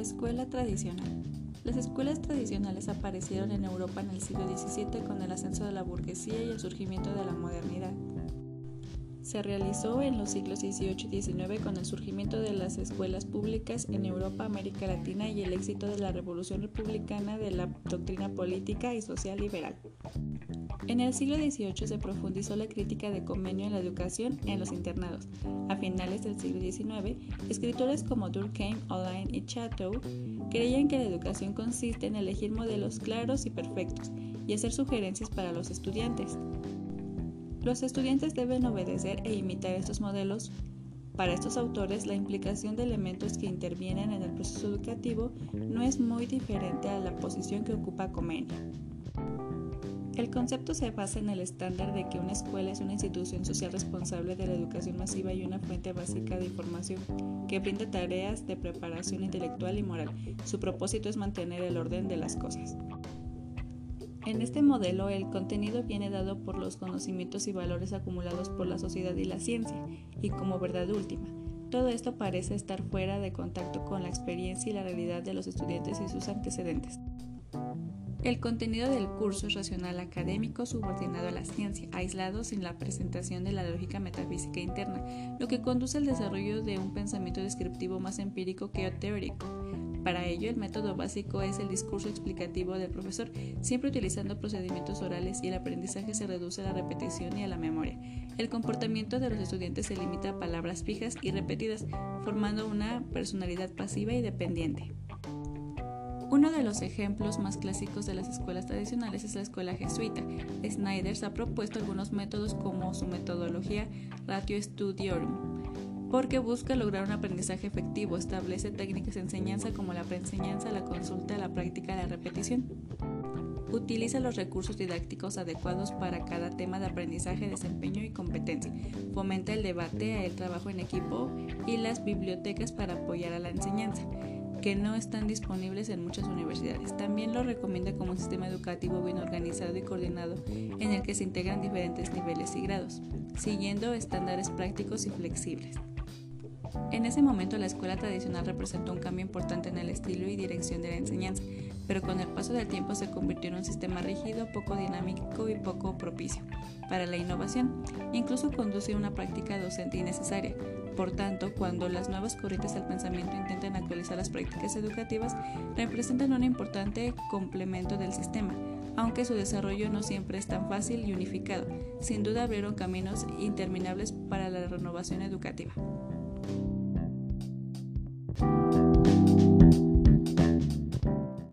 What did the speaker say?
escuela tradicional. Las escuelas tradicionales aparecieron en Europa en el siglo XVII con el ascenso de la burguesía y el surgimiento de la modernidad. Se realizó en los siglos XVIII y XIX con el surgimiento de las escuelas públicas en Europa, América Latina y el éxito de la revolución republicana de la doctrina política y social liberal. En el siglo XVIII se profundizó la crítica de convenio en la educación en los internados. A finales del siglo XIX, escritores como Durkheim, Olain y Chateau creían que la educación consiste en elegir modelos claros y perfectos y hacer sugerencias para los estudiantes. Los estudiantes deben obedecer e imitar estos modelos. Para estos autores, la implicación de elementos que intervienen en el proceso educativo no es muy diferente a la posición que ocupa Comenia. El concepto se basa en el estándar de que una escuela es una institución social responsable de la educación masiva y una fuente básica de información que brinda tareas de preparación intelectual y moral. Su propósito es mantener el orden de las cosas. En este modelo, el contenido viene dado por los conocimientos y valores acumulados por la sociedad y la ciencia, y como verdad última. Todo esto parece estar fuera de contacto con la experiencia y la realidad de los estudiantes y sus antecedentes. El contenido del curso es racional académico subordinado a la ciencia, aislado sin la presentación de la lógica metafísica interna, lo que conduce al desarrollo de un pensamiento descriptivo más empírico que teórico. Para ello, el método básico es el discurso explicativo del profesor, siempre utilizando procedimientos orales y el aprendizaje se reduce a la repetición y a la memoria. El comportamiento de los estudiantes se limita a palabras fijas y repetidas, formando una personalidad pasiva y dependiente. Uno de los ejemplos más clásicos de las escuelas tradicionales es la escuela jesuita. Snyder ha propuesto algunos métodos como su metodología Ratio Studiorum, porque busca lograr un aprendizaje efectivo, establece técnicas de enseñanza como la preenseñanza, la consulta, la práctica, la repetición. Utiliza los recursos didácticos adecuados para cada tema de aprendizaje, desempeño y competencia. Fomenta el debate, el trabajo en equipo y las bibliotecas para apoyar a la enseñanza que no están disponibles en muchas universidades. También lo recomienda como un sistema educativo bien organizado y coordinado en el que se integran diferentes niveles y grados, siguiendo estándares prácticos y flexibles. En ese momento la escuela tradicional representó un cambio importante en el estilo y dirección de la enseñanza, pero con el paso del tiempo se convirtió en un sistema rígido, poco dinámico y poco propicio para la innovación. Incluso conduce a una práctica docente innecesaria, por tanto, cuando las nuevas corrientes del pensamiento intentan actualizar las prácticas educativas, representan un importante complemento del sistema, aunque su desarrollo no siempre es tan fácil y unificado. Sin duda abrieron caminos interminables para la renovación educativa.